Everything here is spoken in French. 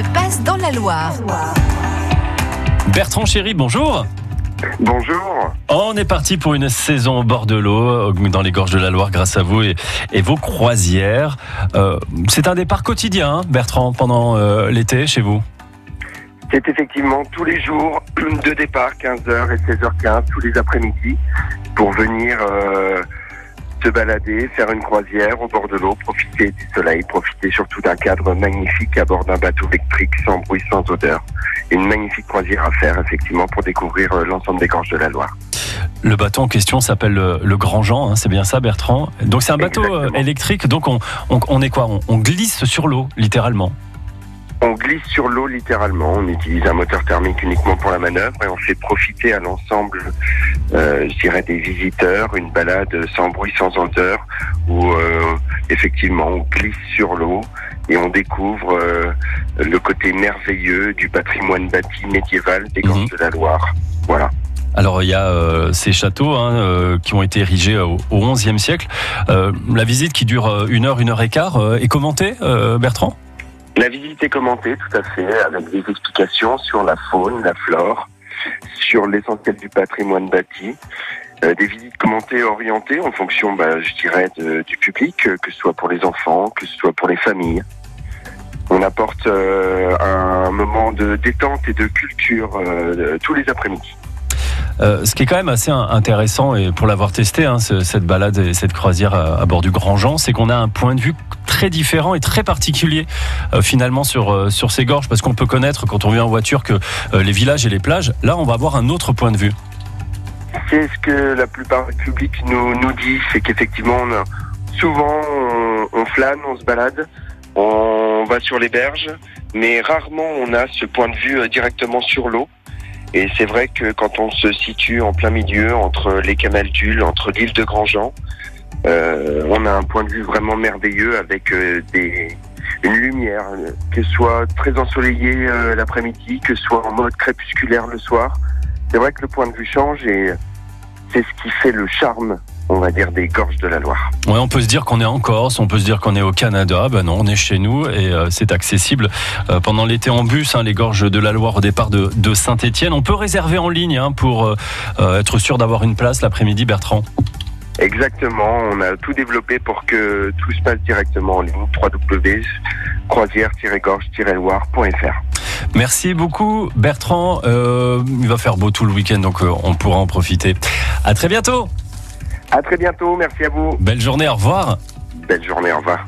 se passe dans la Loire. Bertrand Chéry, bonjour. Bonjour. On est parti pour une saison au bord de l'eau, dans les gorges de la Loire, grâce à vous et, et vos croisières. Euh, c'est un départ quotidien, hein, Bertrand, pendant euh, l'été chez vous? C'est effectivement tous les jours de départ, 15h et 16h15, tous les après-midi, pour venir euh, se balader, faire une croisière au bord de l'eau, profiter du soleil, profiter surtout d'un cadre magnifique à bord d'un bateau électrique sans bruit, sans odeur. Une magnifique croisière à faire, effectivement, pour découvrir euh, l'ensemble des gorges de la Loire. Le bateau en question s'appelle le, le Grand Jean, hein, c'est bien ça, Bertrand? Donc c'est un bateau euh, Exactement. électrique, donc on, on, on est quoi? On, on glisse sur l'eau, littéralement. On glisse sur l'eau littéralement, on utilise un moteur thermique uniquement pour la manœuvre et on fait profiter à l'ensemble, euh, je dirais, des visiteurs une balade sans bruit, sans odeur, où euh, effectivement on glisse sur l'eau et on découvre euh, le côté merveilleux du patrimoine bâti médiéval des gorges Mhm. de la Loire. Voilà. Alors il y a euh, ces châteaux hein, euh, qui ont été érigés au, au XIe siècle. La visite qui dure une heure, une heure et quart est commentée, Bertrand? La visite est commentée tout à fait avec des explications sur la faune, la flore, sur l'essentiel du patrimoine bâti. Euh, des visites commentées orientées en fonction, bah, je dirais, du public, euh, que ce soit pour les enfants, que ce soit pour les familles. On apporte euh, un moment de détente et de culture tous les après-midi. Euh, ce qui est quand même assez in- intéressant, et pour l'avoir testé, hein, ce- cette balade et cette croisière à, à bord du Grand Jean, c'est qu'on a un point de vue très différent et très particulier euh, finalement sur, euh, sur ces gorges, parce qu'on peut connaître quand on vient en voiture que euh, les villages et les plages, là on va avoir un autre point de vue. C'est ce que la plupart du public nous, nous dit, c'est qu'effectivement, souvent, on, flâne, on se balade, on va sur les berges, mais rarement on a ce point de vue euh, directement sur l'eau. Et c'est vrai que quand on se situe en plein milieu, entre les Camaldules, entre l'île de Grandjean, euh, on a un point de vue vraiment merveilleux avec euh, des, une lumière, euh, que ce soit très ensoleillé euh, l'après-midi, que ce soit en mode crépusculaire le soir. C'est vrai que le point de vue change et c'est ce qui fait le charme, on va dire, des gorges de la Loire. Ouais, on peut se dire qu'on est en Corse, on peut se dire qu'on est au Canada. Ben non, on est chez nous et euh, c'est accessible euh, pendant l'été en bus. hein, les gorges de la Loire au départ de, de Saint-Étienne. On peut réserver en ligne hein, pour euh, être sûr d'avoir une place l'après-midi, Bertrand. Exactement, on a tout développé pour que tout se passe directement en ligne, www.croisière-gorge-loire.fr. Merci beaucoup, Bertrand. Il va faire beau tout le week-end, donc on pourra en profiter. À très bientôt. À très bientôt, merci à vous. Belle journée. Au revoir. Belle journée, au revoir.